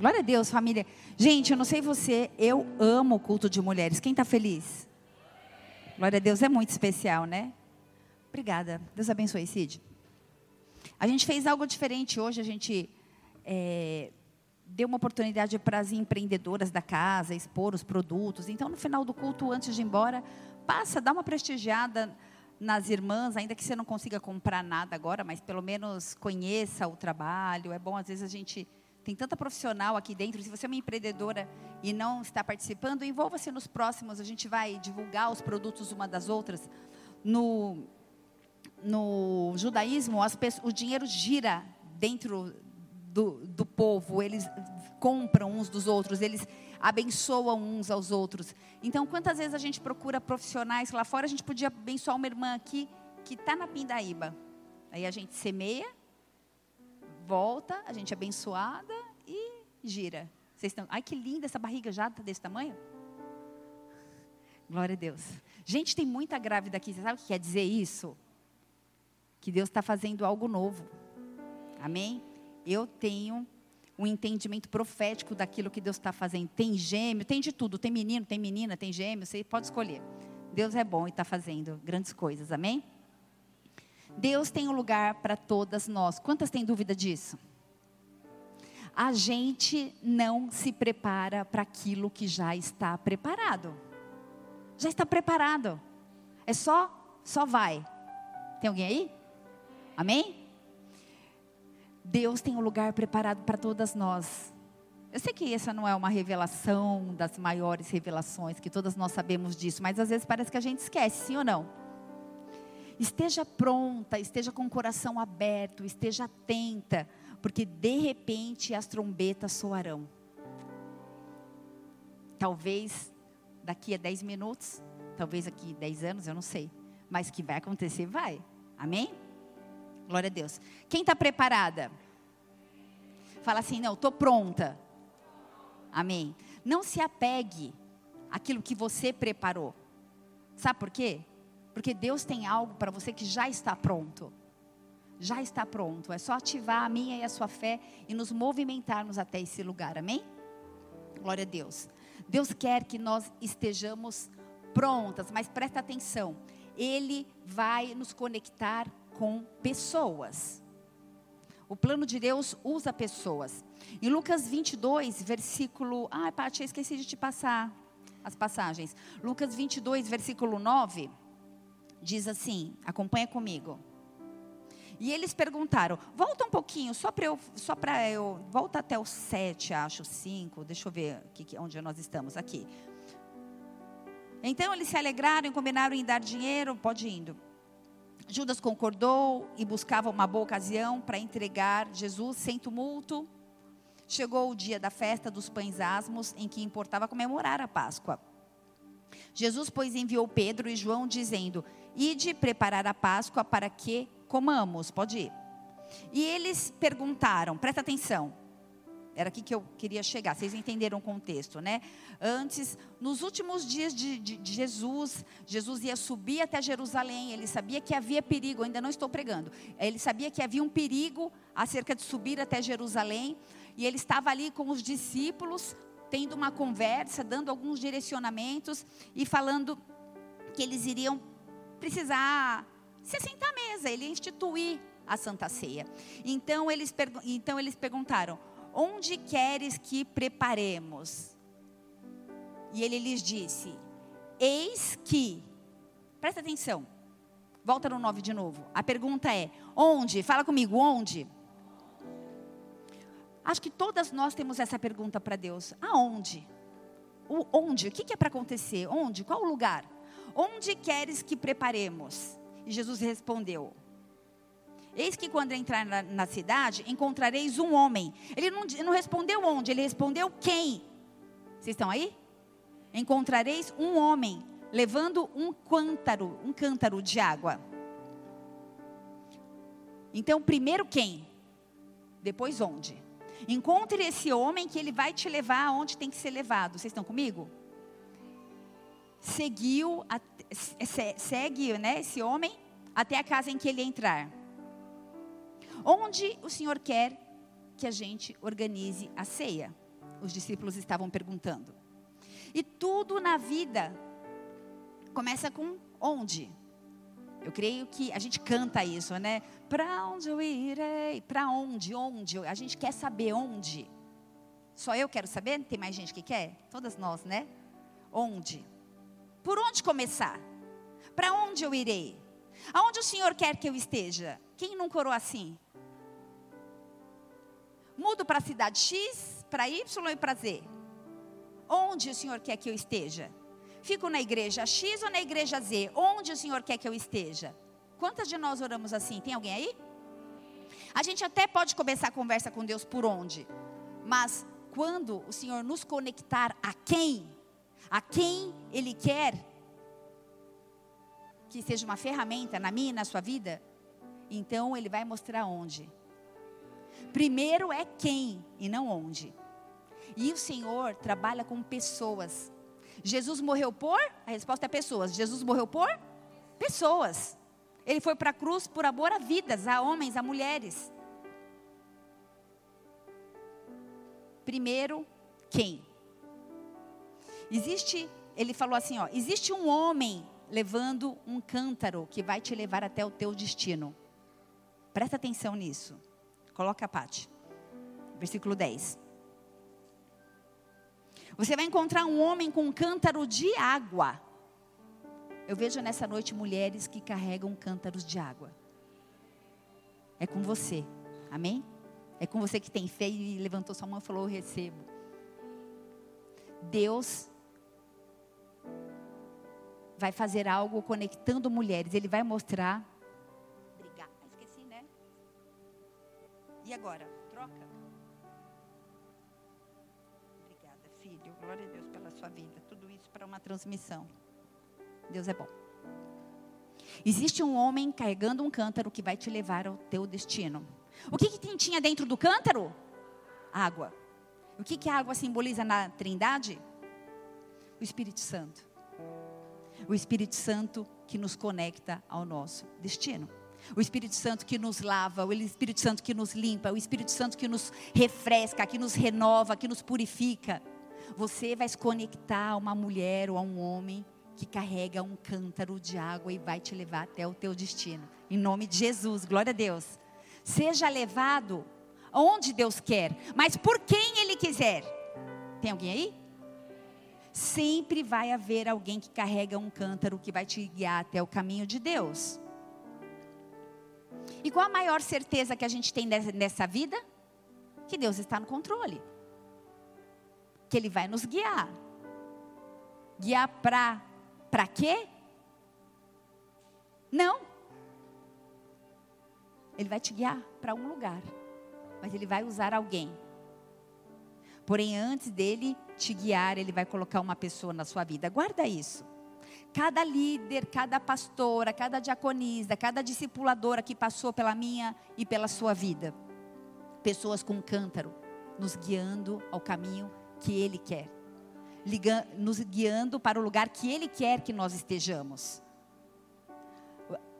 Glória a Deus, família. Gente, eu não sei você, eu amo o culto de mulheres. Quem está feliz? Glória a Deus, é muito especial, né? Obrigada. Deus abençoe, Cid. A gente fez algo diferente hoje. A gente é, deu uma oportunidade para as empreendedoras da casa expor os produtos. Então, no final do culto, antes de ir embora, passa, dá uma prestigiada nas irmãs, ainda que você não consiga comprar nada agora, mas pelo menos conheça o trabalho. É bom, às vezes, a gente tem tanta profissional aqui dentro. Se você é uma empreendedora e não está participando, envolva-se nos próximos. A gente vai divulgar os produtos uma das outras. No, no judaísmo, pessoas, o dinheiro gira dentro do, do povo, eles compram uns dos outros, eles abençoam uns aos outros. Então, quantas vezes a gente procura profissionais lá fora, a gente podia abençoar uma irmã aqui que está na Pindaíba. Aí a gente semeia, volta, a gente é abençoada e gira. Vocês estão, ai que linda essa barriga já está desse tamanho? Glória a Deus. Gente, tem muita grávida aqui. Você sabe o que quer dizer isso? Que Deus está fazendo algo novo. Amém? eu tenho um entendimento profético daquilo que Deus está fazendo. Tem gêmeo, tem de tudo. Tem menino, tem menina, tem gêmeo, você pode escolher. Deus é bom e está fazendo grandes coisas, amém? Deus tem um lugar para todas nós. Quantas têm dúvida disso? A gente não se prepara para aquilo que já está preparado. Já está preparado. É só, só vai. Tem alguém aí? Amém? Deus tem um lugar preparado para todas nós. Eu sei que essa não é uma revelação das maiores revelações, que todas nós sabemos disso, mas às vezes parece que a gente esquece, sim ou não? Esteja pronta, esteja com o coração aberto, esteja atenta, porque de repente as trombetas soarão. Talvez daqui a 10 minutos, talvez aqui 10 anos, eu não sei. Mas que vai acontecer, vai. Amém? Glória a Deus. Quem está preparada? Fala assim, não, estou pronta. Amém. Não se apegue àquilo que você preparou. Sabe por quê? Porque Deus tem algo para você que já está pronto. Já está pronto. É só ativar a minha e a sua fé e nos movimentarmos até esse lugar. Amém? Glória a Deus. Deus quer que nós estejamos prontas, mas presta atenção. Ele vai nos conectar com pessoas. O plano de Deus usa pessoas. Em Lucas 22, versículo. Ai, Paty, eu esqueci de te passar as passagens. Lucas 22, versículo 9, diz assim: acompanha comigo. E eles perguntaram: volta um pouquinho, só para eu, só para eu, volta até o 7, acho, 5, deixa eu ver aqui, onde nós estamos, aqui. Então eles se alegraram e combinaram em dar dinheiro, pode indo. Judas concordou e buscava uma boa ocasião para entregar Jesus sem tumulto. Chegou o dia da festa dos pães asmos, em que importava comemorar a Páscoa. Jesus, pois, enviou Pedro e João, dizendo: Ide preparar a Páscoa para que comamos. Pode ir. E eles perguntaram, presta atenção, era aqui que eu queria chegar. Vocês entenderam o contexto, né? Antes, nos últimos dias de, de, de, Jesus, Jesus ia subir até Jerusalém. Ele sabia que havia perigo. Ainda não estou pregando. Ele sabia que havia um perigo acerca de subir até Jerusalém. E ele estava ali com os discípulos, tendo uma conversa, dando alguns direcionamentos e falando que eles iriam precisar se sentar à mesa. Ele instituir a Santa Ceia. Então eles, então eles perguntaram: Onde queres que preparemos? E ele lhes disse: Eis que. Presta atenção. Volta no 9 de novo. A pergunta é: onde? Fala comigo, onde? Acho que todas nós temos essa pergunta para Deus. Aonde? O, onde? O que, é para acontecer? Onde? Qual o lugar? Onde queres que preparemos? E Jesus respondeu: Eis que quando entrar na, na cidade, encontrareis um homem. Ele não, não respondeu onde, ele respondeu quem. Vocês estão aí? Encontrareis um homem levando um cântaro, um cântaro de água. Então, primeiro quem? Depois onde? Encontre esse homem que ele vai te levar aonde tem que ser levado. Vocês estão comigo? Seguiu, segue né, esse homem até a casa em que ele entrar. Onde o Senhor quer que a gente organize a ceia? os discípulos estavam perguntando. E tudo na vida começa com onde? Eu creio que a gente canta isso, né? Para onde eu irei? Para onde? Onde? A gente quer saber onde. Só eu quero saber? Tem mais gente que quer? Todas nós, né? Onde? Por onde começar? Para onde eu irei? Aonde o Senhor quer que eu esteja? Quem não corou assim? Mudo para a cidade X, para Y e para Z. Onde o Senhor quer que eu esteja? Fico na igreja X ou na igreja Z? Onde o Senhor quer que eu esteja? Quantas de nós oramos assim? Tem alguém aí? A gente até pode começar a conversa com Deus por onde, mas quando o Senhor nos conectar a quem, a quem Ele quer que seja uma ferramenta na minha e na sua vida, então Ele vai mostrar onde. Primeiro é quem e não onde. E o Senhor trabalha com pessoas. Jesus morreu por? A resposta é pessoas. Jesus morreu por? Pessoas. Ele foi para a cruz por amor a vidas, a homens, a mulheres. Primeiro, quem? Existe, ele falou assim, ó, existe um homem levando um cântaro que vai te levar até o teu destino. Presta atenção nisso. Coloca a parte. Versículo 10. Você vai encontrar um homem com um cântaro de água. Eu vejo nessa noite mulheres que carregam cântaros de água. É com você. Amém? É com você que tem fé e levantou sua mão e falou: Eu recebo. Deus vai fazer algo conectando mulheres. Ele vai mostrar. Obrigada. Esqueci, né? E agora? Glória a Deus pela sua vida. Tudo isso para uma transmissão. Deus é bom. Existe um homem carregando um cântaro que vai te levar ao teu destino. O que, que tinha dentro do cântaro? Água. O que, que a água simboliza na trindade? O Espírito Santo. O Espírito Santo que nos conecta ao nosso destino. O Espírito Santo que nos lava, o Espírito Santo que nos limpa, o Espírito Santo que nos refresca, que nos renova, que nos purifica. Você vai se conectar a uma mulher ou a um homem que carrega um cântaro de água e vai te levar até o teu destino. Em nome de Jesus, glória a Deus. Seja levado onde Deus quer, mas por quem Ele quiser. Tem alguém aí? Sempre vai haver alguém que carrega um cântaro que vai te guiar até o caminho de Deus. E qual a maior certeza que a gente tem nessa vida? Que Deus está no controle que Ele vai nos guiar. Guiar para para quê? Não. Ele vai te guiar para um lugar, mas Ele vai usar alguém. Porém, antes dele te guiar, Ele vai colocar uma pessoa na sua vida. Guarda isso. Cada líder, cada pastora, cada diaconisa, cada discipuladora que passou pela minha e pela sua vida. Pessoas com cântaro, nos guiando ao caminho que Ele quer, nos guiando para o lugar que Ele quer que nós estejamos.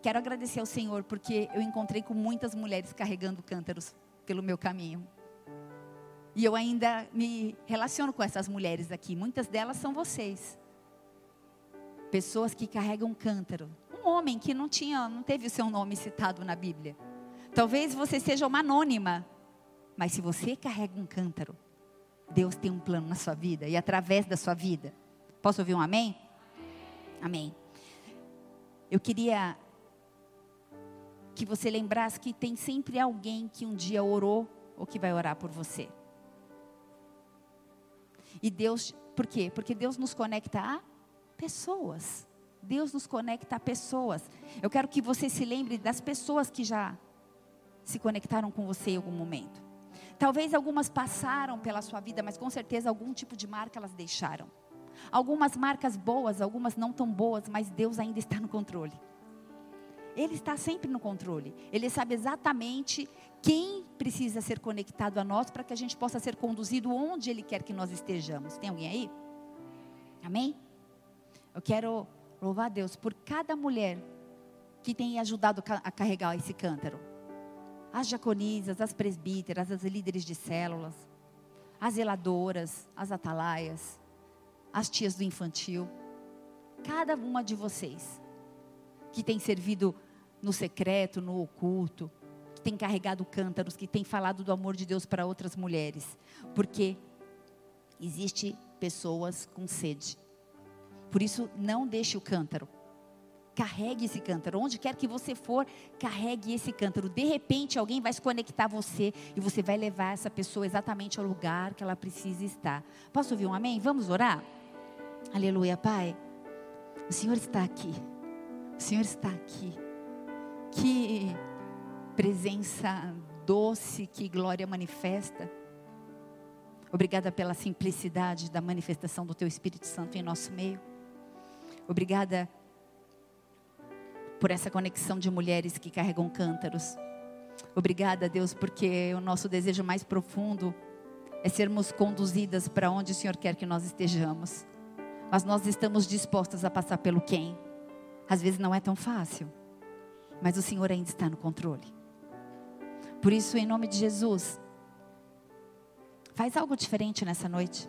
Quero agradecer ao Senhor porque eu encontrei com muitas mulheres carregando cântaros pelo meu caminho. E eu ainda me relaciono com essas mulheres aqui. Muitas delas são vocês. Pessoas que carregam cântaro. Um homem que não tinha, não teve o seu nome citado na Bíblia. Talvez você seja uma anônima, mas se você carrega um cântaro, Deus tem um plano na sua vida e através da sua vida. Posso ouvir um amém? Amém. Eu queria que você lembrasse que tem sempre alguém que um dia orou ou que vai orar por você. E Deus, por quê? Porque Deus nos conecta a pessoas. Deus nos conecta a pessoas. Eu quero que você se lembre das pessoas que já se conectaram com você em algum momento. Talvez algumas passaram pela sua vida, mas com certeza algum tipo de marca elas deixaram. Algumas marcas boas, algumas não tão boas, mas Deus ainda está no controle. Ele está sempre no controle. Ele sabe exatamente quem precisa ser conectado a nós para que a gente possa ser conduzido onde Ele quer que nós estejamos. Tem alguém aí? Amém? Eu quero louvar a Deus por cada mulher que tem ajudado a carregar esse cântaro as diaconisas, as presbíteras, as líderes de células, as zeladoras, as atalaias, as tias do infantil, cada uma de vocês que tem servido no secreto, no oculto, que tem carregado cântaros, que tem falado do amor de Deus para outras mulheres, porque existe pessoas com sede. Por isso, não deixe o cântaro. Carregue esse cântaro. Onde quer que você for, carregue esse cântaro. De repente, alguém vai se conectar a você e você vai levar essa pessoa exatamente ao lugar que ela precisa estar. Posso ouvir um amém? Vamos orar? Aleluia, Pai. O Senhor está aqui. O Senhor está aqui. Que presença doce, que glória manifesta. Obrigada pela simplicidade da manifestação do Teu Espírito Santo em nosso meio. Obrigada por essa conexão de mulheres que carregam cântaros. Obrigada, Deus, porque o nosso desejo mais profundo é sermos conduzidas para onde o Senhor quer que nós estejamos. Mas nós estamos dispostas a passar pelo quem. Às vezes não é tão fácil, mas o Senhor ainda está no controle. Por isso, em nome de Jesus, faz algo diferente nessa noite.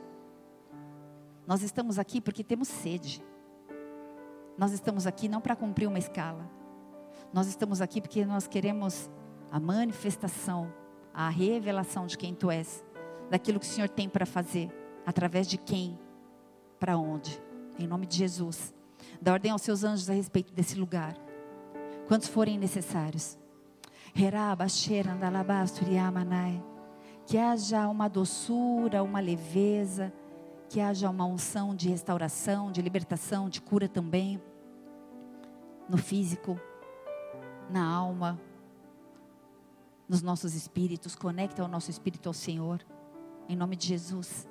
Nós estamos aqui porque temos sede. Nós estamos aqui não para cumprir uma escala. Nós estamos aqui porque nós queremos a manifestação, a revelação de quem tu és, daquilo que o Senhor tem para fazer, através de quem, para onde. Em nome de Jesus. Dá ordem aos seus anjos a respeito desse lugar. Quantos forem necessários. Que haja uma doçura, uma leveza, que haja uma unção de restauração, de libertação, de cura também no físico, na alma, nos nossos espíritos. Conecta o nosso espírito ao Senhor, em nome de Jesus.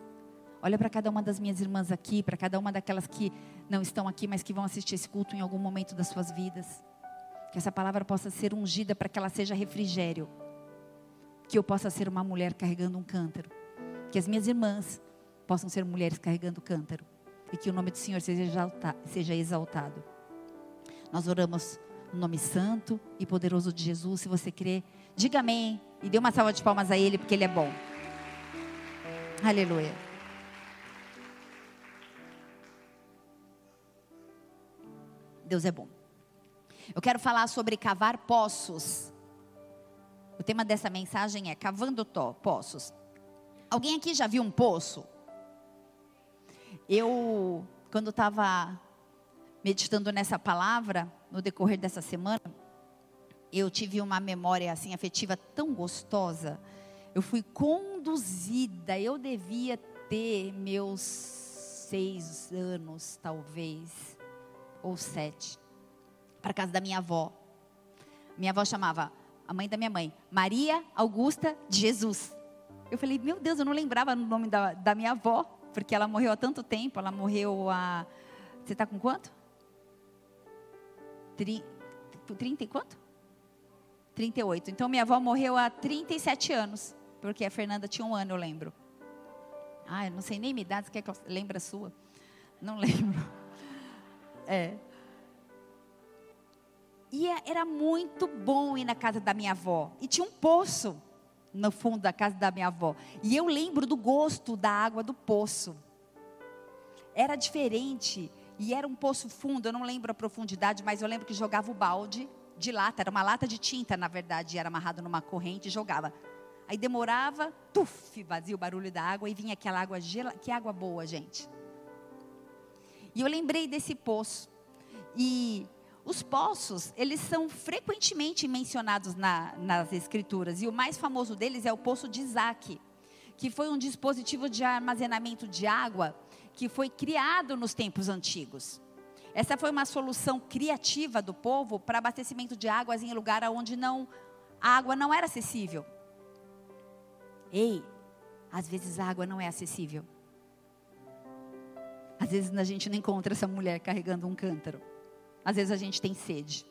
Olha para cada uma das minhas irmãs aqui, para cada uma daquelas que não estão aqui, mas que vão assistir esse culto em algum momento das suas vidas. Que essa palavra possa ser ungida para que ela seja refrigério. Que eu possa ser uma mulher carregando um cântaro. Que as minhas irmãs possam ser mulheres carregando cântaro. E que o nome do Senhor seja exaltado. Nós oramos no nome santo e poderoso de Jesus. Se você crê, diga amém e dê uma salva de palmas a Ele, porque Ele é bom. Aleluia. Deus é bom. Eu quero falar sobre cavar poços. O tema dessa mensagem é cavando poços. Alguém aqui já viu um poço? Eu, quando estava meditando nessa palavra no decorrer dessa semana, eu tive uma memória assim afetiva tão gostosa. Eu fui conduzida, eu devia ter meus seis anos, talvez, ou sete, para casa da minha avó. Minha avó chamava a mãe da minha mãe, Maria Augusta de Jesus. Eu falei, meu Deus, eu não lembrava o nome da, da minha avó, porque ela morreu há tanto tempo. Ela morreu há. Você está com quanto? 30 e quanto? 38. Então minha avó morreu há 37 anos. Porque a Fernanda tinha um ano, eu lembro. Ah, eu não sei nem minha idade, você quer que eu lembre a sua? Não lembro. É. E é, era muito bom ir na casa da minha avó. E tinha um poço no fundo da casa da minha avó. E eu lembro do gosto da água do poço. Era diferente. E era um poço fundo, eu não lembro a profundidade, mas eu lembro que jogava o balde de lata, era uma lata de tinta, na verdade, era amarrado numa corrente e jogava. Aí demorava, tuf, vazia o barulho da água e vinha aquela água gelada. Que água boa, gente. E eu lembrei desse poço. E os poços, eles são frequentemente mencionados na, nas escrituras. E o mais famoso deles é o poço de Isaac, que foi um dispositivo de armazenamento de água que foi criado nos tempos antigos. Essa foi uma solução criativa do povo para abastecimento de águas em lugar onde não a água não era acessível. Ei, às vezes a água não é acessível. Às vezes a gente não encontra essa mulher carregando um cântaro. Às vezes a gente tem sede.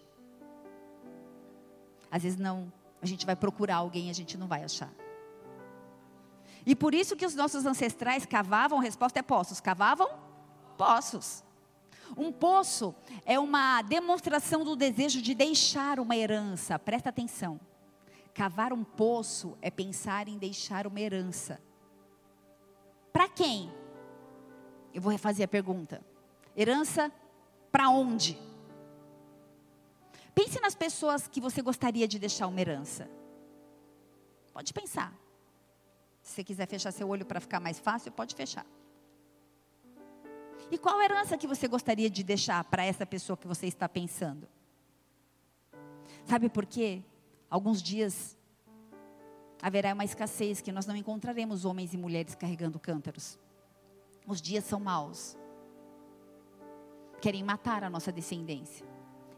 Às vezes não, a gente vai procurar alguém e a gente não vai achar. E por isso que os nossos ancestrais cavavam, a resposta é poços. Cavavam poços. Um poço é uma demonstração do desejo de deixar uma herança. Presta atenção. Cavar um poço é pensar em deixar uma herança. para quem? Eu vou refazer a pergunta. Herança para onde? Pense nas pessoas que você gostaria de deixar uma herança. Pode pensar. Se você quiser fechar seu olho para ficar mais fácil, pode fechar. E qual herança que você gostaria de deixar para essa pessoa que você está pensando? Sabe por quê? Alguns dias haverá uma escassez que nós não encontraremos homens e mulheres carregando cântaros. Os dias são maus. Querem matar a nossa descendência.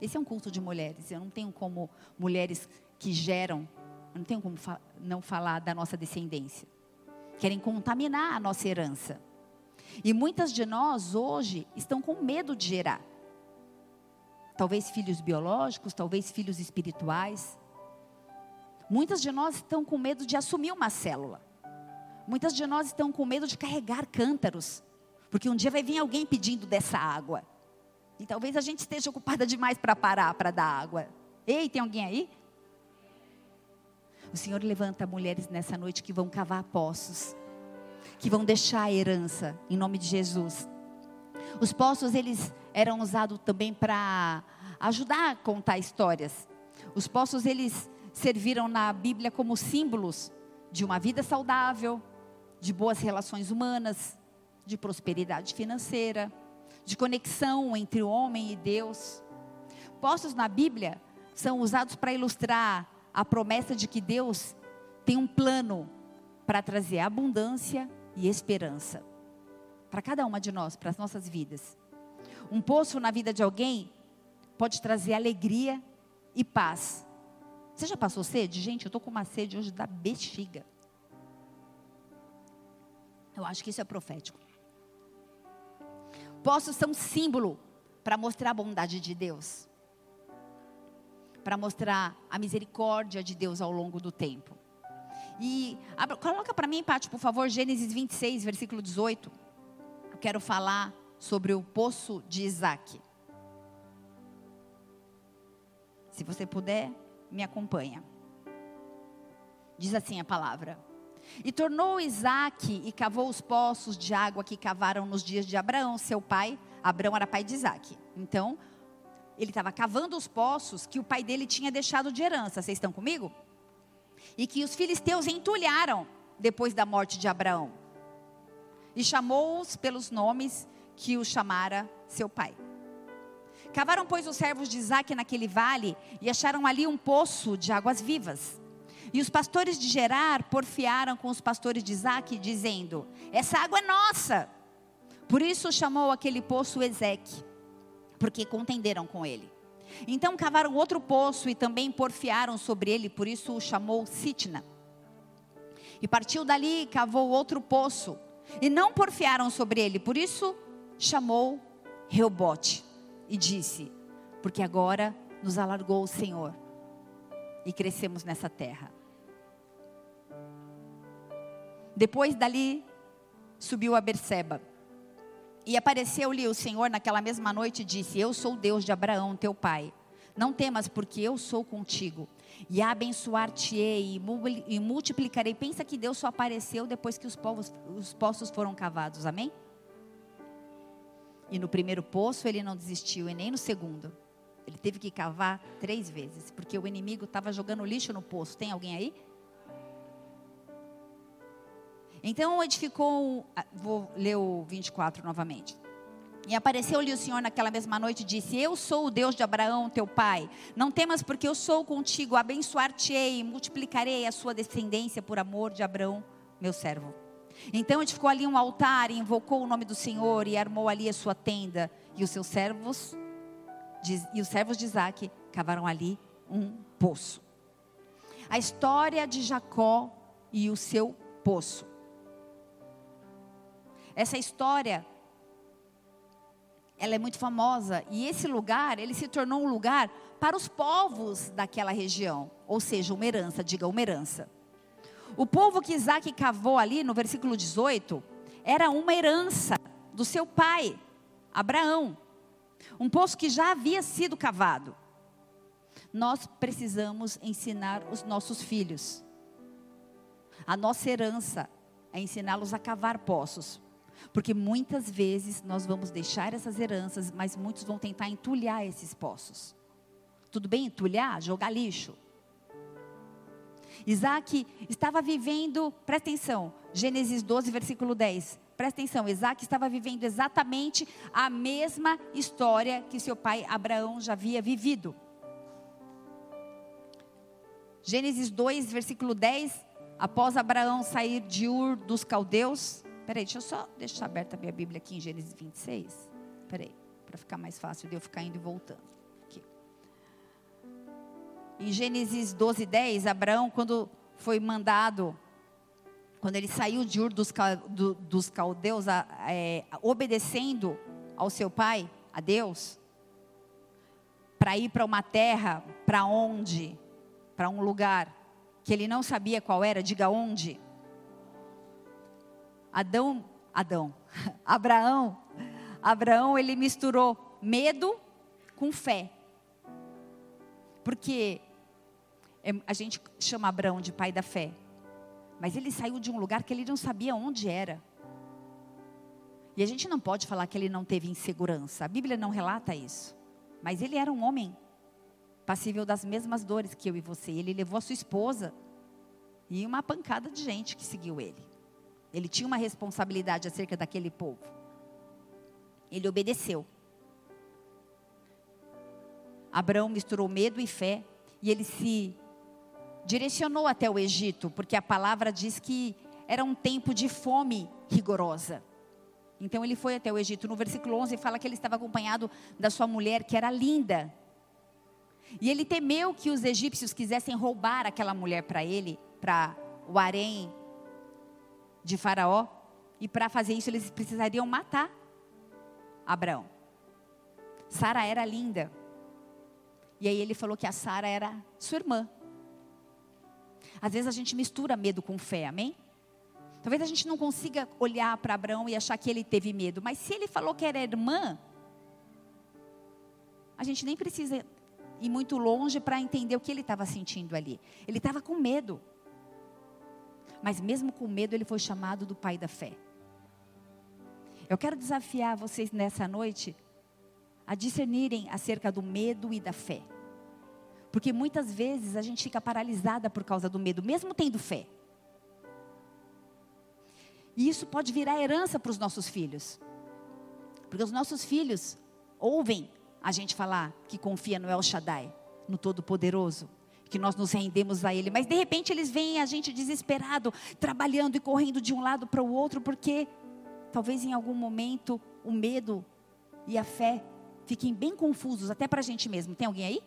Esse é um culto de mulheres. Eu não tenho como mulheres que geram, eu não tenho como fa não falar da nossa descendência. Querem contaminar a nossa herança. E muitas de nós hoje estão com medo de gerar. Talvez filhos biológicos, talvez filhos espirituais. Muitas de nós estão com medo de assumir uma célula. Muitas de nós estão com medo de carregar cântaros. Porque um dia vai vir alguém pedindo dessa água. E talvez a gente esteja ocupada demais para parar para dar água. Ei, tem alguém aí? O Senhor levanta mulheres nessa noite que vão cavar poços que vão deixar a herança em nome de Jesus. Os poços eles eram usados também para ajudar a contar histórias. Os poços eles serviram na Bíblia como símbolos de uma vida saudável, de boas relações humanas, de prosperidade financeira, de conexão entre o homem e Deus. Poços na Bíblia são usados para ilustrar a promessa de que Deus tem um plano para trazer abundância e esperança para cada uma de nós, para as nossas vidas. Um poço na vida de alguém pode trazer alegria e paz. Você já passou sede? Gente, eu estou com uma sede hoje da bexiga. Eu acho que isso é profético. Poços são símbolo para mostrar a bondade de Deus. Para mostrar a misericórdia de Deus ao longo do tempo. E abra, coloca para mim, Pati, por favor, Gênesis 26, versículo 18. Eu quero falar sobre o poço de Isaac. Se você puder, me acompanha. Diz assim a palavra. E tornou Isaac e cavou os poços de água que cavaram nos dias de Abraão, seu pai. Abraão era pai de Isaac. Então, ele estava cavando os poços que o pai dele tinha deixado de herança. Vocês estão comigo? e que os filisteus entulharam depois da morte de Abraão. E chamou-os pelos nomes que o chamara seu pai. Cavaram, pois, os servos de Isaac naquele vale e acharam ali um poço de águas vivas. E os pastores de Gerar porfiaram com os pastores de Isaac, dizendo: Essa água é nossa. Por isso chamou aquele poço Ezeque, porque contenderam com ele. Então cavaram outro poço e também porfiaram sobre ele, por isso o chamou Sitna. E partiu dali e cavou outro poço, e não porfiaram sobre ele, por isso chamou Reobote. E disse: Porque agora nos alargou o Senhor e crescemos nessa terra. Depois dali subiu a Berseba. E apareceu-lhe o Senhor naquela mesma noite e disse: Eu sou o Deus de Abraão, teu pai. Não temas, porque eu sou contigo. E abençoar-te-ei e multiplicarei. Pensa que Deus só apareceu depois que os, povos, os poços foram cavados. Amém? E no primeiro poço ele não desistiu, e nem no segundo. Ele teve que cavar três vezes, porque o inimigo estava jogando lixo no poço. Tem alguém aí? Então edificou, ah, vou ler o 24 novamente. E apareceu-lhe o Senhor naquela mesma noite e disse: Eu sou o Deus de Abraão, teu pai. Não temas, porque eu sou contigo. Abençoar-te-ei e multiplicarei a sua descendência por amor de Abraão, meu servo. Então edificou ali um altar e invocou o nome do Senhor e armou ali a sua tenda. E os seus servos, e os servos de Isaac, cavaram ali um poço. A história de Jacó e o seu poço. Essa história ela é muito famosa e esse lugar, ele se tornou um lugar para os povos daquela região, ou seja, uma herança, diga uma herança. O povo que Isaac cavou ali no versículo 18 era uma herança do seu pai, Abraão. Um poço que já havia sido cavado. Nós precisamos ensinar os nossos filhos. A nossa herança é ensiná-los a cavar poços. Porque muitas vezes nós vamos deixar essas heranças, mas muitos vão tentar entulhar esses poços. Tudo bem entulhar? Jogar lixo. Isaac estava vivendo, presta atenção, Gênesis 12, versículo 10. Presta atenção, Isaac estava vivendo exatamente a mesma história que seu pai Abraão já havia vivido. Gênesis 2, versículo 10. Após Abraão sair de Ur dos caldeus. Peraí, deixa eu só deixar aberta a minha Bíblia aqui em Gênesis 26. Peraí, para ficar mais fácil de eu ficar indo e voltando. Aqui. Em Gênesis 12, 10, Abraão, quando foi mandado, quando ele saiu de Ur dos, do, dos caldeus, é, obedecendo ao seu pai, a Deus, para ir para uma terra, para onde? Para um lugar que ele não sabia qual era, diga onde. Adão, Adão, Abraão, Abraão ele misturou medo com fé. Porque é, a gente chama Abraão de pai da fé. Mas ele saiu de um lugar que ele não sabia onde era. E a gente não pode falar que ele não teve insegurança. A Bíblia não relata isso. Mas ele era um homem passível das mesmas dores que eu e você. Ele levou a sua esposa e uma pancada de gente que seguiu ele. Ele tinha uma responsabilidade acerca daquele povo. Ele obedeceu. Abraão misturou medo e fé e ele se direcionou até o Egito, porque a palavra diz que era um tempo de fome rigorosa. Então ele foi até o Egito. No versículo 11 fala que ele estava acompanhado da sua mulher, que era linda. E ele temeu que os egípcios quisessem roubar aquela mulher para ele, para o harém de Faraó. E para fazer isso eles precisariam matar Abraão. Sara era linda. E aí ele falou que a Sara era sua irmã. Às vezes a gente mistura medo com fé, amém? Talvez a gente não consiga olhar para Abraão e achar que ele teve medo, mas se ele falou que era irmã, a gente nem precisa ir muito longe para entender o que ele estava sentindo ali. Ele estava com medo. Mas mesmo com medo, ele foi chamado do pai da fé. Eu quero desafiar vocês nessa noite a discernirem acerca do medo e da fé. Porque muitas vezes a gente fica paralisada por causa do medo, mesmo tendo fé. E isso pode virar herança para os nossos filhos. Porque os nossos filhos ouvem a gente falar que confia no El Shaddai, no Todo-Poderoso, que nós nos rendemos a Ele, mas de repente eles veem a gente desesperado, trabalhando e correndo de um lado para o outro, porque talvez em algum momento o medo e a fé fiquem bem confusos, até para a gente mesmo. Tem alguém aí?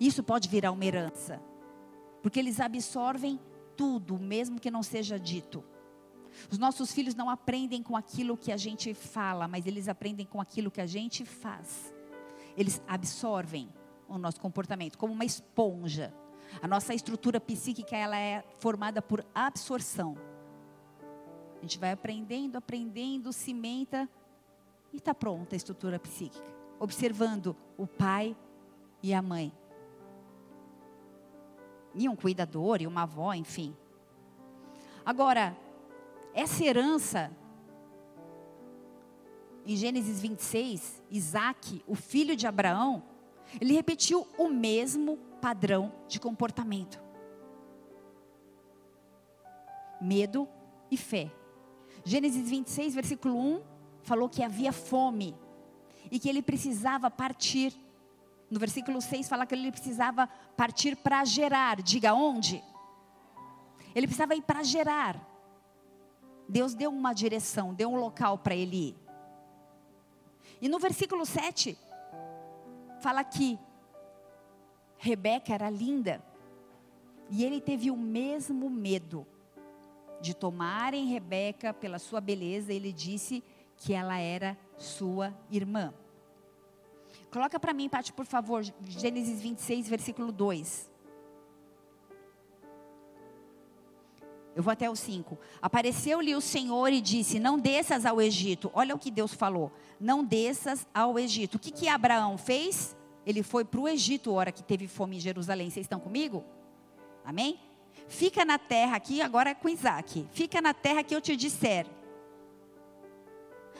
Isso pode virar uma herança, porque eles absorvem tudo, mesmo que não seja dito. Os nossos filhos não aprendem com aquilo que a gente fala, mas eles aprendem com aquilo que a gente faz. Eles absorvem o nosso comportamento como uma esponja. A nossa estrutura psíquica ela é formada por absorção. A gente vai aprendendo, aprendendo, cimenta e está pronta a estrutura psíquica. Observando o pai e a mãe. E um cuidador e uma avó, enfim. Agora, essa herança, em Gênesis 26, Isaac, o filho de Abraão, ele repetiu o mesmo padrão de comportamento: medo e fé. Gênesis 26, versículo 1, falou que havia fome e que ele precisava partir. No versículo 6 fala que ele precisava partir para gerar. Diga onde? Ele precisava ir para gerar. Deus deu uma direção, deu um local para ele ir. E no versículo 7, fala que Rebeca era linda. E ele teve o mesmo medo de tomarem Rebeca pela sua beleza. Ele disse que ela era sua irmã. Coloca para mim, Pati, por favor, Gênesis 26, versículo 2. Eu vou até o 5. Apareceu-lhe o Senhor e disse: Não desças ao Egito. Olha o que Deus falou: Não desças ao Egito. O que, que Abraão fez? Ele foi para o Egito, hora que teve fome em Jerusalém. Vocês estão comigo? Amém? Fica na terra aqui, agora é com Isaac. Fica na terra que eu te disser.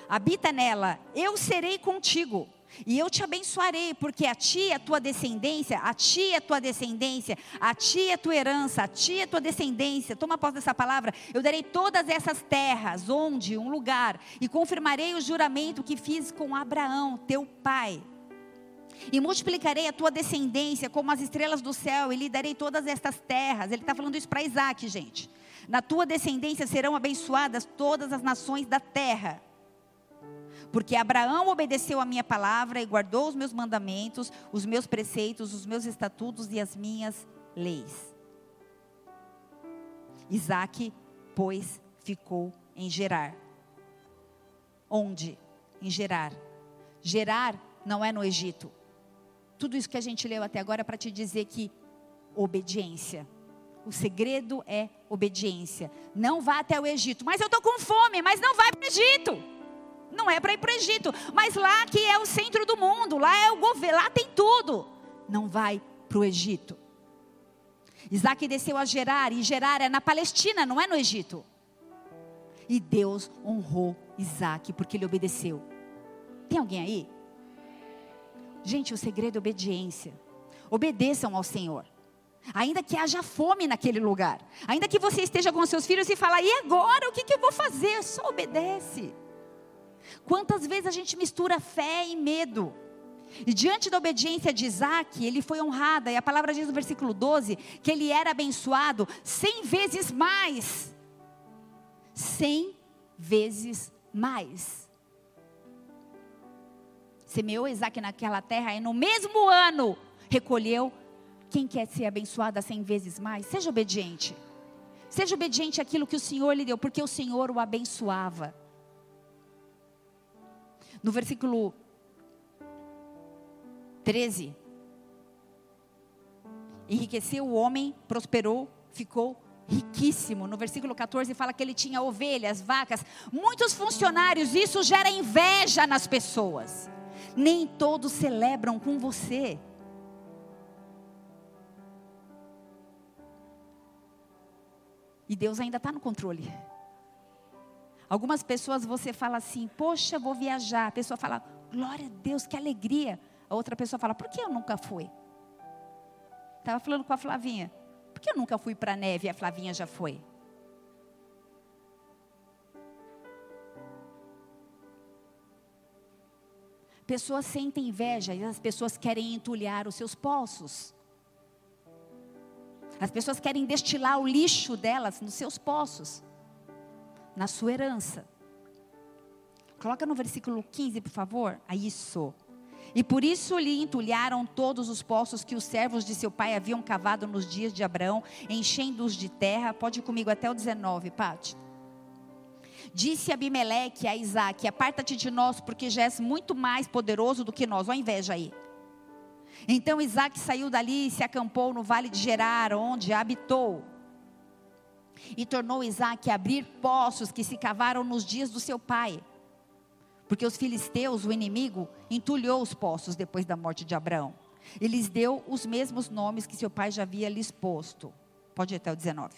Habita nela, eu serei contigo. E eu te abençoarei, porque a ti é tua descendência, a ti é tua descendência, a ti é tua herança, a ti é tua descendência. Toma posse dessa palavra. Eu darei todas essas terras, onde? Um lugar. E confirmarei o juramento que fiz com Abraão, teu pai. E multiplicarei a tua descendência como as estrelas do céu, e lhe darei todas estas terras. Ele está falando isso para Isaac, gente. Na tua descendência serão abençoadas todas as nações da terra. Porque Abraão obedeceu a minha palavra e guardou os meus mandamentos, os meus preceitos, os meus estatutos e as minhas leis. Isaac, pois, ficou em Gerar. Onde? Em Gerar. Gerar não é no Egito. Tudo isso que a gente leu até agora é para te dizer que obediência. O segredo é obediência. Não vá até o Egito. Mas eu estou com fome, mas não vai para o Egito. Não é para ir para o Egito, mas lá que é o centro do mundo, lá é o governo, lá tem tudo. Não vai para o Egito. Isaac desceu a Gerar, e Gerar é na Palestina, não é no Egito. E Deus honrou Isaac porque ele obedeceu. Tem alguém aí? Gente, o segredo é obediência. Obedeçam ao Senhor. Ainda que haja fome naquele lugar. Ainda que você esteja com seus filhos e fala, e agora? O que, que eu vou fazer? Só obedece. Quantas vezes a gente mistura fé e medo? E diante da obediência de Isaac, ele foi honrado. E a palavra diz no versículo 12 que ele era abençoado cem vezes mais. Cem vezes mais. Semeou Isaac naquela terra e no mesmo ano recolheu. Quem quer ser abençoado a cem vezes mais? Seja obediente. Seja obediente àquilo que o Senhor lhe deu, porque o Senhor o abençoava. No versículo 13. Enriqueceu o homem, prosperou, ficou riquíssimo. No versículo 14 fala que ele tinha ovelhas, vacas, muitos funcionários. Isso gera inveja nas pessoas. Nem todos celebram com você. E Deus ainda está no controle. Algumas pessoas você fala assim, poxa, vou viajar. A pessoa fala, glória a Deus, que alegria. A outra pessoa fala, por que eu nunca fui? Estava falando com a Flavinha, por que eu nunca fui para a neve e a Flavinha já foi? Pessoas sentem inveja e as pessoas querem entulhar os seus poços. As pessoas querem destilar o lixo delas nos seus poços na sua herança. Coloca no versículo 15, por favor. A isso. E por isso lhe entulharam todos os poços que os servos de seu pai haviam cavado nos dias de Abraão, enchendo-os de terra. Pode ir comigo até o 19, Pati. Disse Abimeleque a Isaac: Aparta-te de nós, porque já és muito mais poderoso do que nós. A inveja aí. Então Isaac saiu dali e se acampou no vale de Gerar, onde habitou. E tornou Isaac abrir poços que se cavaram nos dias do seu pai. Porque os filisteus, o inimigo, entulhou os poços depois da morte de Abraão. E lhes deu os mesmos nomes que seu pai já havia lhes posto. Pode ir até o 19.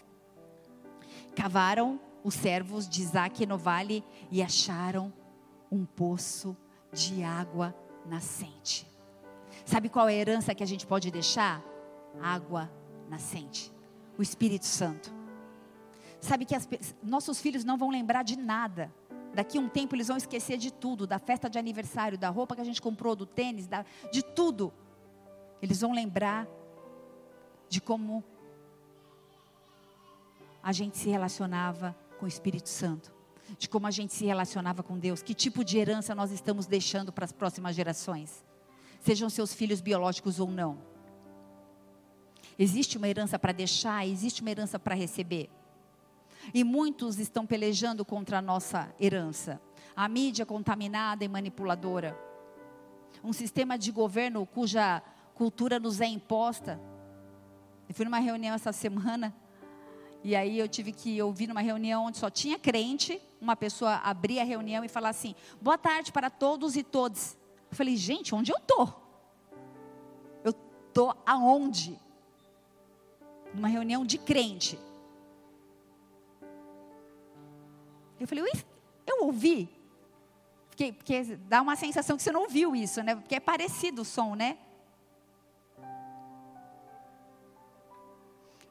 Cavaram os servos de Isaac no vale e acharam um poço de água nascente. Sabe qual é a herança que a gente pode deixar? Água nascente. O Espírito Santo. Sabe que as, nossos filhos não vão lembrar de nada. Daqui a um tempo eles vão esquecer de tudo, da festa de aniversário, da roupa que a gente comprou, do tênis, da, de tudo. Eles vão lembrar de como a gente se relacionava com o Espírito Santo, de como a gente se relacionava com Deus, que tipo de herança nós estamos deixando para as próximas gerações, sejam seus filhos biológicos ou não. Existe uma herança para deixar, existe uma herança para receber. E muitos estão pelejando contra a nossa herança. A mídia contaminada e manipuladora. Um sistema de governo cuja cultura nos é imposta. Eu fui numa reunião essa semana e aí eu tive que ouvir numa reunião onde só tinha crente, uma pessoa abrir a reunião e falar assim: "Boa tarde para todos e todas". Eu falei: "Gente, onde eu tô? Eu tô aonde?" numa reunião de crente. Eu falei, eu ouvi. Porque, porque dá uma sensação que você não ouviu isso, né? Porque é parecido o som, né?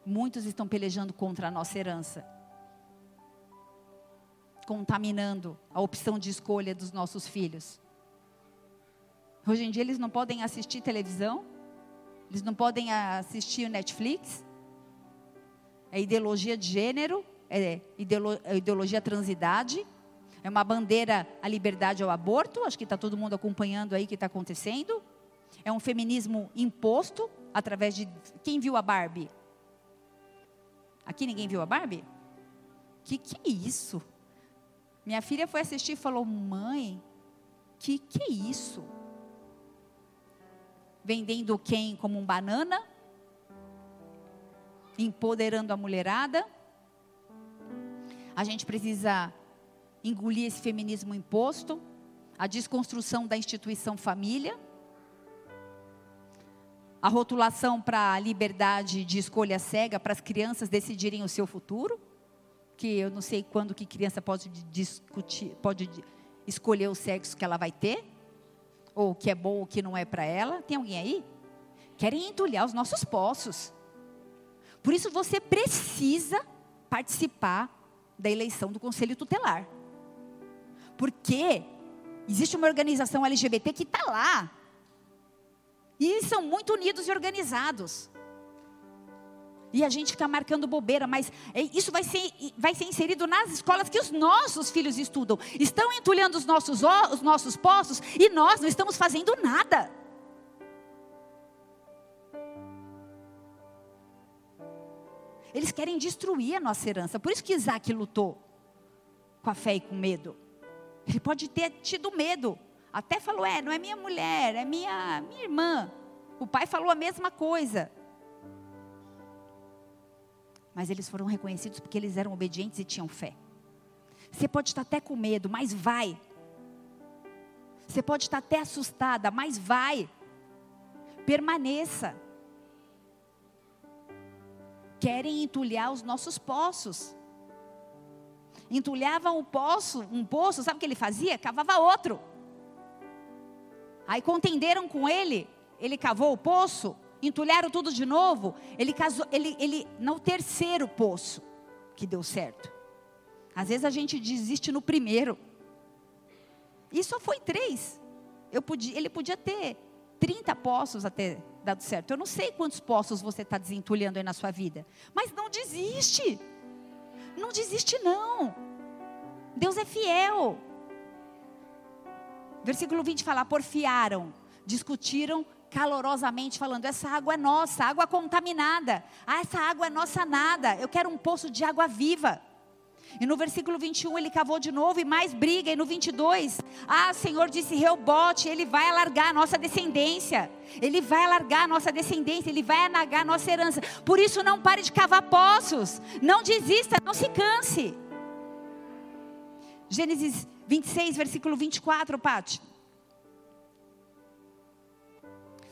Muitos estão pelejando contra a nossa herança, contaminando a opção de escolha dos nossos filhos. Hoje em dia eles não podem assistir televisão, eles não podem assistir o Netflix. É ideologia de gênero, é, é ideologia transidade, é uma bandeira à liberdade ao aborto, acho que está todo mundo acompanhando aí o que está acontecendo. É um feminismo imposto através de. Quem viu a Barbie? Aqui ninguém viu a Barbie? Que que é isso? Minha filha foi assistir e falou: "Mãe, que que é isso?" Vendendo quem como um banana? Empoderando a mulherada? A gente precisa engolir esse feminismo imposto, a desconstrução da instituição família a rotulação para a liberdade de escolha cega para as crianças decidirem o seu futuro, que eu não sei quando que criança pode discutir, pode escolher o sexo que ela vai ter, ou o que é bom ou o que não é para ela. Tem alguém aí? Querem entulhar os nossos poços. Por isso você precisa participar da eleição do conselho tutelar. Porque existe uma organização LGBT que está lá e são muito unidos e organizados. E a gente fica marcando bobeira, mas é, isso vai ser, vai ser inserido nas escolas que os nossos filhos estudam. Estão entulhando os nossos, os nossos poços e nós não estamos fazendo nada. Eles querem destruir a nossa herança. Por isso que Isaac lutou com a fé e com medo. Ele pode ter tido medo, até falou: é, não é minha mulher, é minha, minha irmã. O pai falou a mesma coisa. Mas eles foram reconhecidos porque eles eram obedientes e tinham fé. Você pode estar até com medo, mas vai. Você pode estar até assustada, mas vai. Permaneça. Querem entulhar os nossos poços. Entulhavam o poço, um poço, sabe o que ele fazia? Cavava outro. Aí contenderam com ele, ele cavou o poço, entulharam tudo de novo. Ele casou, ele, ele, no terceiro poço que deu certo. Às vezes a gente desiste no primeiro. E só foi três. Eu podia, ele podia ter 30 poços até dado certo. Eu não sei quantos poços você está desentulhando aí na sua vida. Mas não desiste. Não desiste, não. Deus é fiel. Versículo 20 fala: porfiaram, discutiram calorosamente, falando: essa água é nossa, água contaminada. Ah, essa água é nossa nada. Eu quero um poço de água viva. E no versículo 21 ele cavou de novo e mais briga. E no 22, ah, Senhor disse: Reubote, ele vai alargar a nossa descendência. Ele vai alargar a nossa descendência, ele vai alargar a nossa herança. Por isso, não pare de cavar poços. Não desista, não se canse. Gênesis 26, versículo 24, Pati.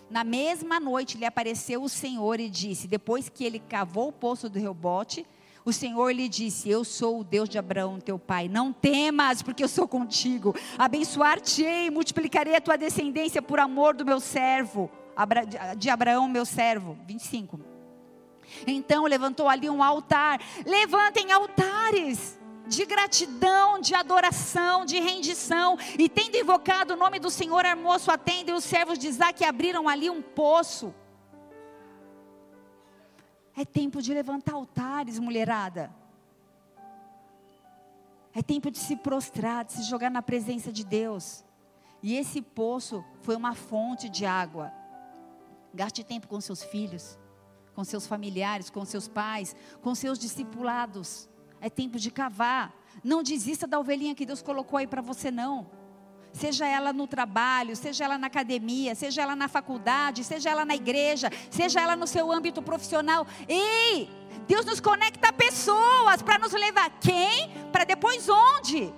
Na mesma noite lhe apareceu o Senhor e disse: Depois que ele cavou o poço do Reubote, o Senhor lhe disse: Eu sou o Deus de Abraão, teu pai. Não temas, porque eu sou contigo. Abençoar-te-ei, multiplicarei a tua descendência por amor do meu servo, de Abraão, meu servo. 25. Então levantou ali um altar. Levantem altares de gratidão, de adoração, de rendição. E tendo invocado o nome do Senhor, armou sua tenda e os servos de Isaac abriram ali um poço. É tempo de levantar altares, mulherada. É tempo de se prostrar, de se jogar na presença de Deus. E esse poço foi uma fonte de água. Gaste tempo com seus filhos, com seus familiares, com seus pais, com seus discipulados. É tempo de cavar. Não desista da ovelhinha que Deus colocou aí para você, não. Seja ela no trabalho, seja ela na academia, seja ela na faculdade, seja ela na igreja, seja ela no seu âmbito profissional. Ei, Deus nos conecta a pessoas para nos levar quem? Para depois onde?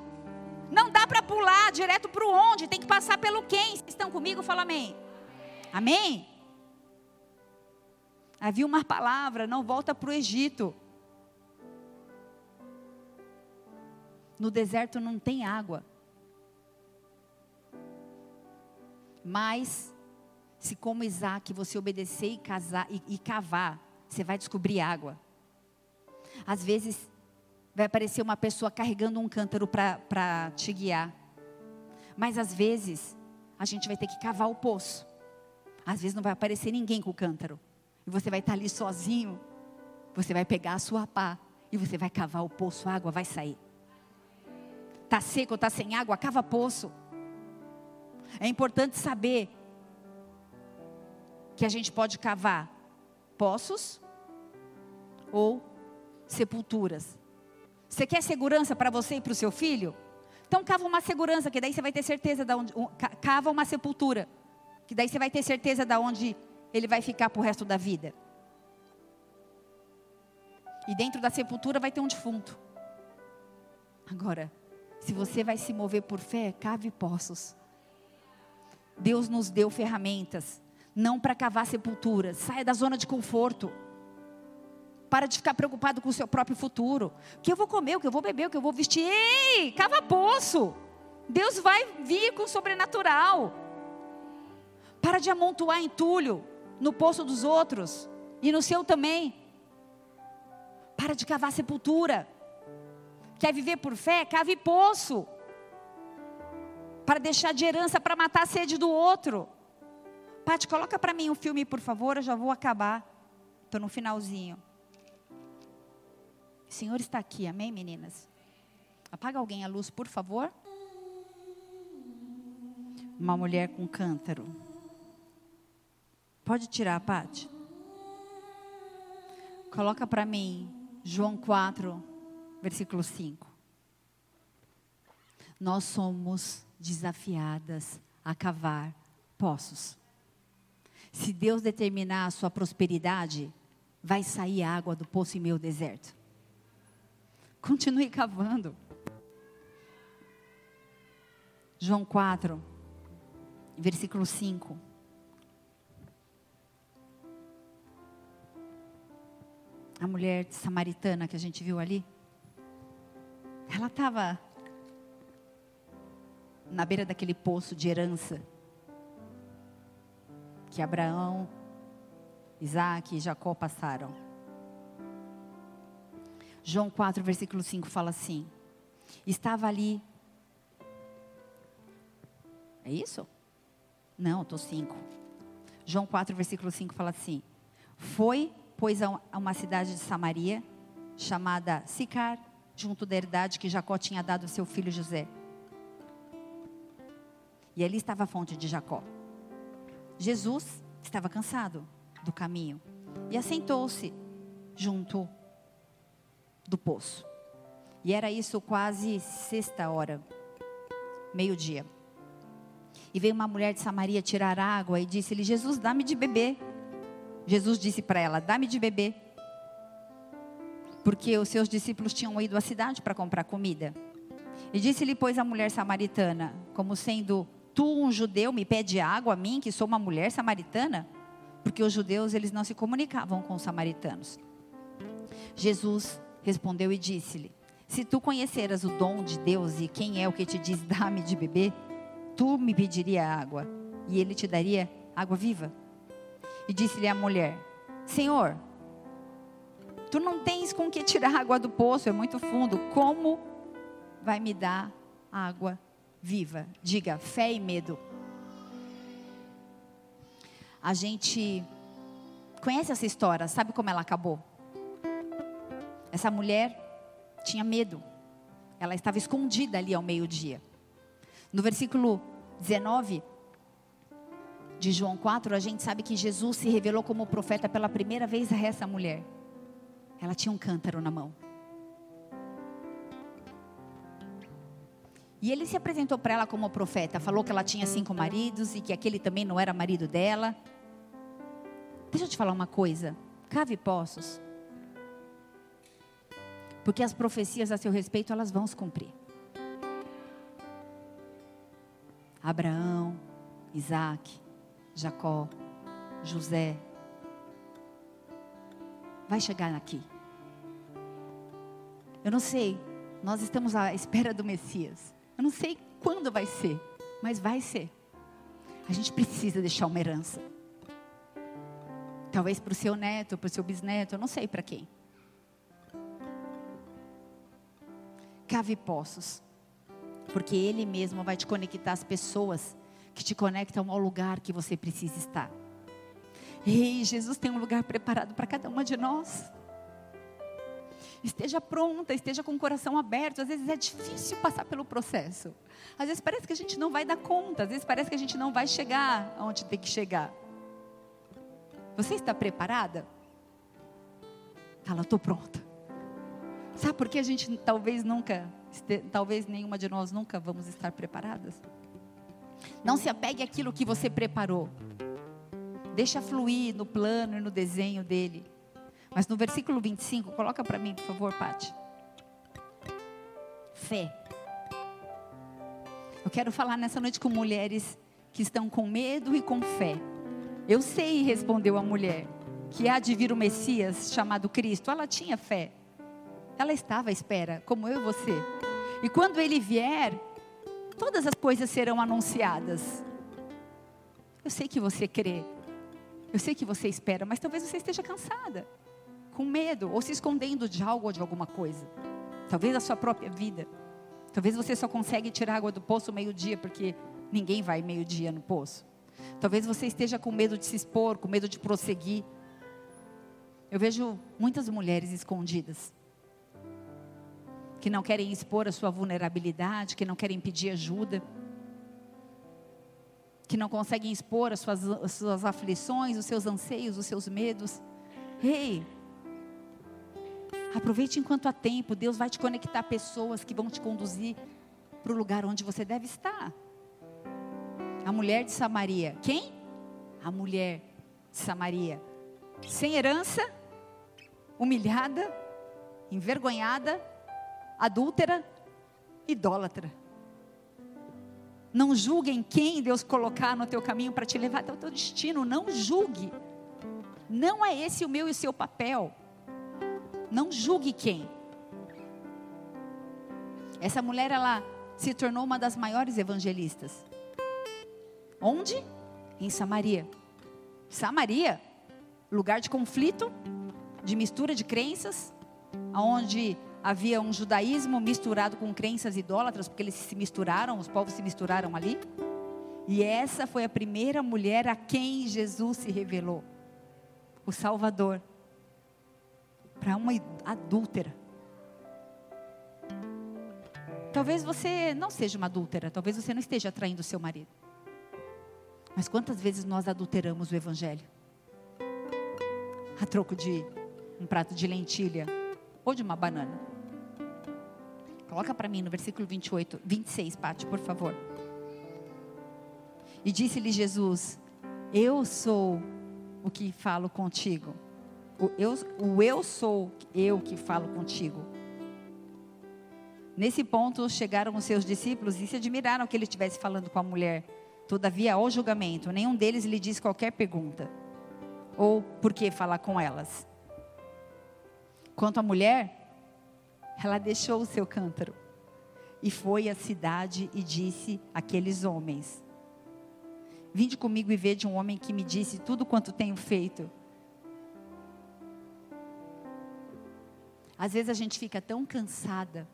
Não dá para pular direto para o onde, tem que passar pelo quem. Vocês estão comigo? Fala amém. Amém? Havia uma palavra: não volta para o Egito. No deserto não tem água. Mas, se como Isaac você obedecer e, casar, e, e cavar, você vai descobrir água. Às vezes, vai aparecer uma pessoa carregando um cântaro para te guiar. Mas às vezes, a gente vai ter que cavar o poço. Às vezes não vai aparecer ninguém com o cântaro. E você vai estar ali sozinho. Você vai pegar a sua pá e você vai cavar o poço, a água vai sair. Está seco, está sem água, cava poço. É importante saber que a gente pode cavar poços ou sepulturas. Você quer segurança para você e para o seu filho? Então cava uma segurança, que daí você vai ter certeza de onde. Cava uma sepultura, que daí você vai ter certeza de onde ele vai ficar para o resto da vida. E dentro da sepultura vai ter um defunto. Agora, se você vai se mover por fé, cave poços. Deus nos deu ferramentas, não para cavar sepulturas. Saia da zona de conforto. Para de ficar preocupado com o seu próprio futuro. O que eu vou comer, o que eu vou beber, o que eu vou vestir. Ei, cava poço. Deus vai vir com o sobrenatural. Para de amontoar entulho no poço dos outros e no seu também. Para de cavar sepultura. Quer viver por fé? Cave poço. Para deixar de herança para matar a sede do outro. Pati, coloca para mim um filme, por favor, eu já vou acabar. Estou no finalzinho. O Senhor está aqui, amém, meninas? Apaga alguém a luz, por favor. Uma mulher com cântaro. Pode tirar, Pati. Coloca para mim João 4, versículo 5. Nós somos desafiadas a cavar poços. Se Deus determinar a sua prosperidade, vai sair água do poço em meu deserto. Continue cavando. João 4, versículo 5. A mulher samaritana que a gente viu ali. Ela estava na beira daquele poço de herança que Abraão, Isaac e Jacó passaram. João 4, versículo 5 fala assim: Estava ali. É isso? Não, estou 5. João 4, versículo 5 fala assim: Foi, pois, a uma cidade de Samaria, chamada Sicar, junto da herdade que Jacó tinha dado ao seu filho José. E ali estava a fonte de Jacó. Jesus estava cansado do caminho e assentou-se junto do poço. E era isso quase sexta hora, meio-dia. E veio uma mulher de Samaria tirar água e disse-lhe: Jesus, dá-me de beber. Jesus disse para ela: Dá-me de beber porque os seus discípulos tinham ido à cidade para comprar comida. E disse-lhe, pois, a mulher samaritana, como sendo tu um judeu me pede água a mim, que sou uma mulher samaritana? Porque os judeus, eles não se comunicavam com os samaritanos. Jesus respondeu e disse-lhe, se tu conheceras o dom de Deus e quem é o que te diz, dá-me de beber, tu me pediria água, e ele te daria água viva. E disse-lhe a mulher, Senhor, Tu não tens com que tirar água do poço, é muito fundo. Como vai me dar água viva? Diga, fé e medo. A gente conhece essa história, sabe como ela acabou? Essa mulher tinha medo. Ela estava escondida ali ao meio-dia. No versículo 19 de João 4, a gente sabe que Jesus se revelou como profeta pela primeira vez a essa mulher. Ela tinha um cântaro na mão. E ele se apresentou para ela como profeta, falou que ela tinha cinco maridos e que aquele também não era marido dela. Deixa eu te falar uma coisa: cave poços. Porque as profecias a seu respeito, elas vão se cumprir. Abraão, Isaac, Jacó, José, vai chegar aqui. Eu não sei, nós estamos à espera do Messias. Eu não sei quando vai ser, mas vai ser. A gente precisa deixar uma herança. Talvez para o seu neto, para o seu bisneto, eu não sei para quem. Cave poços, porque Ele mesmo vai te conectar às pessoas que te conectam ao lugar que você precisa estar. Ei, Jesus tem um lugar preparado para cada uma de nós. Esteja pronta, esteja com o coração aberto. Às vezes é difícil passar pelo processo. Às vezes parece que a gente não vai dar conta. Às vezes parece que a gente não vai chegar onde tem que chegar. Você está preparada? Fala, estou pronta. Sabe por que a gente talvez nunca, talvez nenhuma de nós nunca vamos estar preparadas? Não se apegue àquilo que você preparou. Deixa fluir no plano e no desenho dele. Mas no versículo 25, coloca para mim, por favor, Pati. Fé. Eu quero falar nessa noite com mulheres que estão com medo e com fé. Eu sei, respondeu a mulher, que há de vir o Messias chamado Cristo. Ela tinha fé. Ela estava à espera, como eu e você. E quando ele vier, todas as coisas serão anunciadas. Eu sei que você crê. Eu sei que você espera, mas talvez você esteja cansada, com medo, ou se escondendo de algo ou de alguma coisa. Talvez a sua própria vida. Talvez você só consegue tirar água do poço meio-dia, porque ninguém vai meio-dia no poço. Talvez você esteja com medo de se expor, com medo de prosseguir. Eu vejo muitas mulheres escondidas, que não querem expor a sua vulnerabilidade, que não querem pedir ajuda que não conseguem expor as suas, as suas aflições, os seus anseios, os seus medos. Ei, aproveite enquanto há tempo. Deus vai te conectar pessoas que vão te conduzir para o lugar onde você deve estar. A mulher de Samaria. Quem? A mulher de Samaria. Sem herança, humilhada, envergonhada, adúltera, idólatra. Não julgue em quem Deus colocar no teu caminho para te levar até o teu destino. Não julgue. Não é esse o meu e o seu papel. Não julgue quem. Essa mulher, ela se tornou uma das maiores evangelistas. Onde? Em Samaria. Samaria, lugar de conflito, de mistura de crenças, aonde havia um judaísmo misturado com crenças idólatras, porque eles se misturaram, os povos se misturaram ali. E essa foi a primeira mulher a quem Jesus se revelou o Salvador para uma adúltera. Talvez você não seja uma adúltera, talvez você não esteja atraindo o seu marido. Mas quantas vezes nós adulteramos o Evangelho? A troco de um prato de lentilha ou de uma banana. Coloca para mim no versículo 28, 26, Pati, por favor. E disse-lhe Jesus: Eu sou o que falo contigo. O eu, o eu sou eu que falo contigo. Nesse ponto chegaram os seus discípulos e se admiraram que ele estivesse falando com a mulher. Todavia, ao julgamento, nenhum deles lhe disse qualquer pergunta. Ou por que falar com elas. Quanto à mulher, ela deixou o seu cântaro e foi à cidade e disse àqueles homens: Vinde comigo e vede um homem que me disse tudo quanto tenho feito. Às vezes a gente fica tão cansada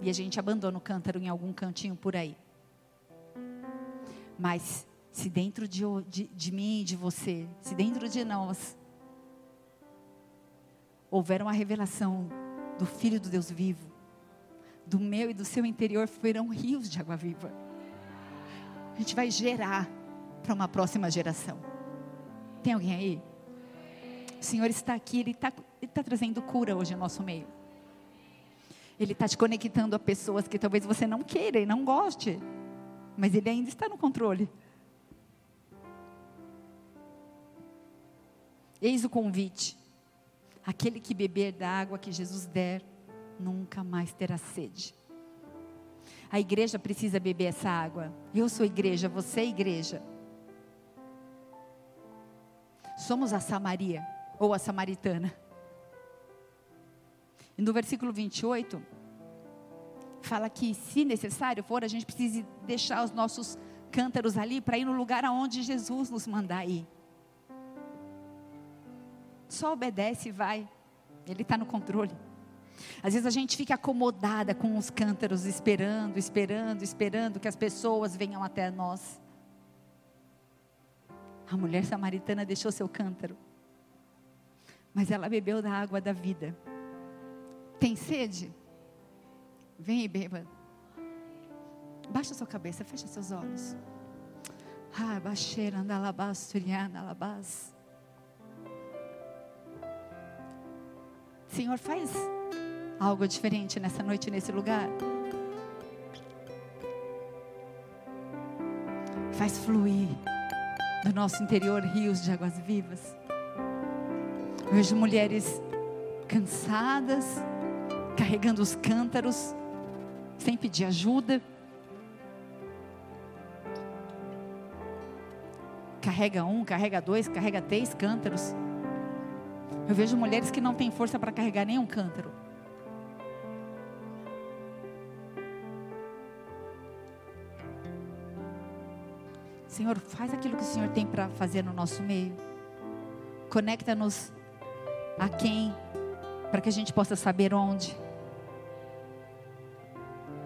e a gente abandona o cântaro em algum cantinho por aí. Mas se dentro de, de, de mim e de você, se dentro de nós, houver uma revelação do Filho do Deus vivo, do meu e do seu interior fluirão rios de água viva. A gente vai gerar para uma próxima geração. Tem alguém aí? O Senhor está aqui, Ele está, Ele está trazendo cura hoje no nosso meio. Ele está te conectando a pessoas que talvez você não queira e não goste, mas Ele ainda está no controle. Eis o convite. Aquele que beber da água que Jesus der, nunca mais terá sede. A igreja precisa beber essa água. Eu sou igreja, você é igreja. Somos a Samaria, ou a samaritana. E no versículo 28, fala que, se necessário for, a gente precisa deixar os nossos cântaros ali para ir no lugar aonde Jesus nos mandar ir. Só obedece e vai. Ele está no controle. Às vezes a gente fica acomodada com os cântaros, esperando, esperando, esperando que as pessoas venham até nós. A mulher samaritana deixou seu cântaro, mas ela bebeu da água da vida. Tem sede? Vem e beba. Baixa sua cabeça, fecha seus olhos. Ah, baixeira, andalabás, turiana, alabás. Senhor, faz algo diferente nessa noite, nesse lugar. Faz fluir do nosso interior rios de águas vivas. Vejo mulheres cansadas, carregando os cântaros, sem pedir ajuda. Carrega um, carrega dois, carrega três cântaros. Eu vejo mulheres que não têm força para carregar nenhum cântaro. Senhor, faz aquilo que o Senhor tem para fazer no nosso meio. Conecta-nos a quem, para que a gente possa saber onde.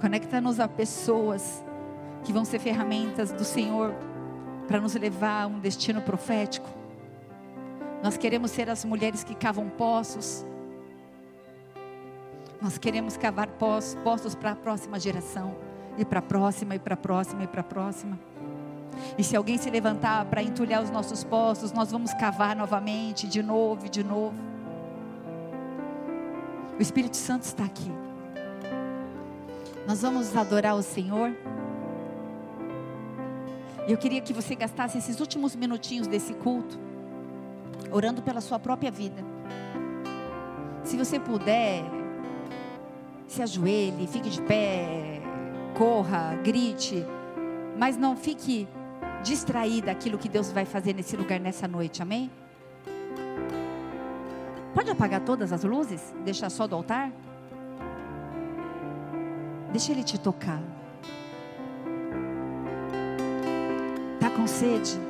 Conecta-nos a pessoas que vão ser ferramentas do Senhor para nos levar a um destino profético. Nós queremos ser as mulheres que cavam poços. Nós queremos cavar poços para a próxima geração, e para a próxima, e para a próxima, e para a próxima. E se alguém se levantar para entulhar os nossos poços, nós vamos cavar novamente, de novo de novo. O Espírito Santo está aqui. Nós vamos adorar o Senhor. E eu queria que você gastasse esses últimos minutinhos desse culto orando pela sua própria vida. Se você puder, se ajoelhe, fique de pé, corra, grite, mas não fique distraída daquilo que Deus vai fazer nesse lugar nessa noite, amém? Pode apagar todas as luzes? Deixar só do altar? Deixa Ele te tocar. Tá com sede?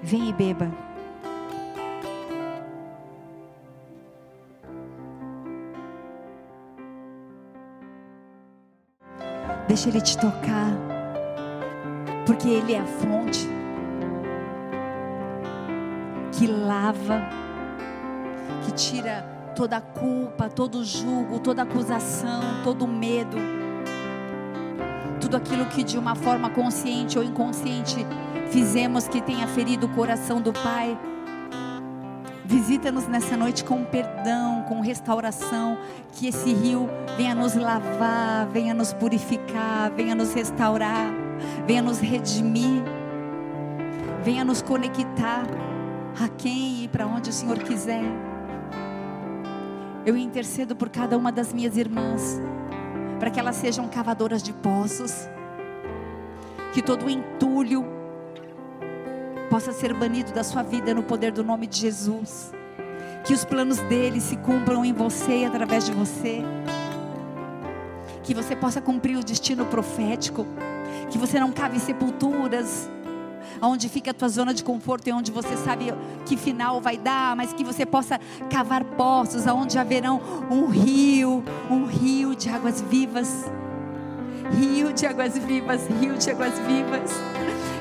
Vem e beba. Deixa Ele te tocar, porque Ele é a fonte que lava, que tira toda a culpa, todo o julgo, toda a acusação, todo o medo, tudo aquilo que de uma forma consciente ou inconsciente fizemos que tenha ferido o coração do Pai. Visita-nos nessa noite com perdão, com restauração, que esse rio venha nos lavar, venha nos purificar, venha nos restaurar, venha nos redimir, venha nos conectar a quem e para onde o Senhor quiser. Eu intercedo por cada uma das minhas irmãs, para que elas sejam cavadoras de poços, que todo o entulho, possa ser banido da sua vida no poder do nome de Jesus. Que os planos dele se cumpram em você e através de você. Que você possa cumprir o destino profético. Que você não cave sepulturas onde fica a tua zona de conforto e onde você sabe que final vai dar, mas que você possa cavar poços aonde haverão um rio, um rio de águas vivas. Rio de águas vivas, rio de águas vivas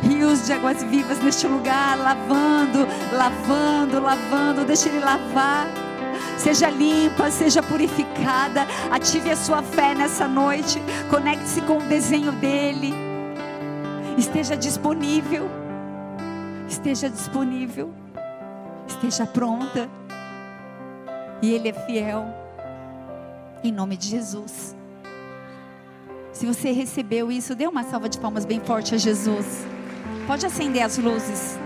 rios de águas vivas neste lugar, lavando, lavando, lavando. Deixa Ele lavar. Seja limpa, seja purificada. Ative a sua fé nessa noite. Conecte-se com o desenho dele. Esteja disponível. Esteja disponível. Esteja pronta. E Ele é fiel. Em nome de Jesus. Se você recebeu isso, dê uma salva de palmas bem forte a Jesus. Pode acender as luzes.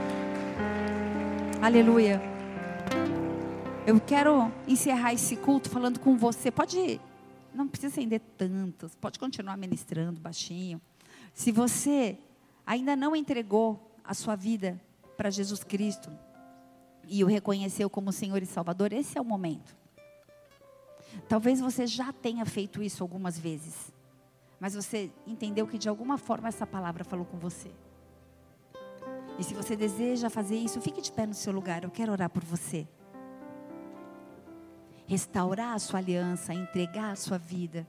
Aleluia. Eu quero encerrar esse culto falando com você. Pode, não precisa acender tantos. Pode continuar ministrando baixinho. Se você ainda não entregou a sua vida para Jesus Cristo, e o reconheceu como Senhor e Salvador, esse é o momento. Talvez você já tenha feito isso algumas vezes, mas você entendeu que de alguma forma essa palavra falou com você. E se você deseja fazer isso, fique de pé no seu lugar, eu quero orar por você. Restaurar a sua aliança, entregar a sua vida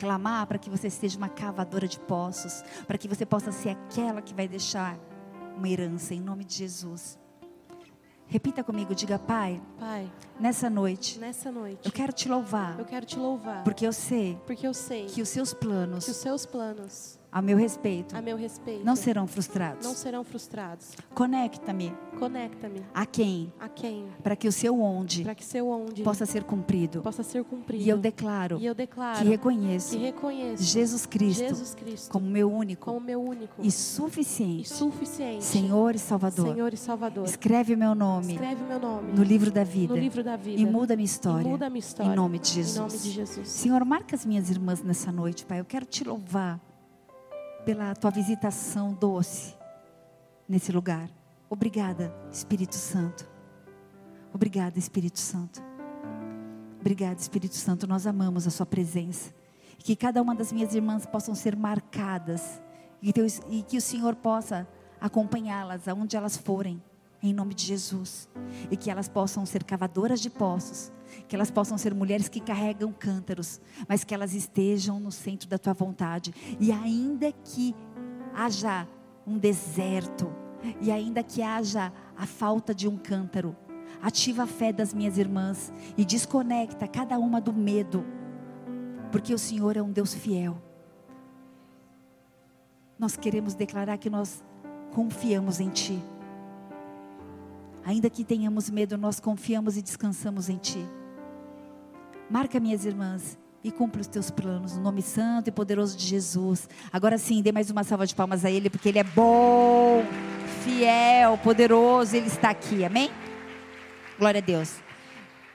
clamar para que você seja uma cavadora de poços, para que você possa ser aquela que vai deixar uma herança em nome de Jesus. Repita comigo, diga, Pai. Pai. Nessa noite. Nessa noite. Eu quero te louvar. Eu quero te louvar. Porque eu sei. Porque eu sei. Que os seus planos. Que os seus planos a meu respeito, a meu respeito, não serão frustrados. Não serão frustrados. Conecta-me. Conecta-me. A quem? A quem? Para que o seu onde? Para que seu onde possa ser cumprido. Possa ser cumprido. E eu declaro. E eu declaro que reconheço. Que reconheço Jesus Cristo. Jesus Cristo como meu único. Como meu único. E suficiente. E suficiente. Senhor e Salvador. Senhor e Salvador. Escreve meu nome. Escreve meu nome. No livro da vida. No livro da vida. E muda minha história. E muda minha história. Em nome de Jesus. Em nome de Jesus. Senhor, marca as minhas irmãs nessa noite, Pai. Eu quero te louvar pela tua visitação doce nesse lugar. Obrigada, Espírito Santo. Obrigada, Espírito Santo. Obrigada, Espírito Santo. Nós amamos a Sua presença. Que cada uma das minhas irmãs possam ser marcadas e, Deus, e que o Senhor possa acompanhá-las aonde elas forem, em nome de Jesus. E que elas possam ser cavadoras de poços que elas possam ser mulheres que carregam cântaros, mas que elas estejam no centro da tua vontade. E ainda que haja um deserto, e ainda que haja a falta de um cântaro, ativa a fé das minhas irmãs e desconecta cada uma do medo, porque o Senhor é um Deus fiel. Nós queremos declarar que nós confiamos em Ti. Ainda que tenhamos medo, nós confiamos e descansamos em Ti. Marca minhas irmãs e cumpra os teus planos, no nome santo e poderoso de Jesus. Agora sim, dê mais uma salva de palmas a Ele, porque Ele é bom, fiel, poderoso, Ele está aqui, amém? Glória a Deus.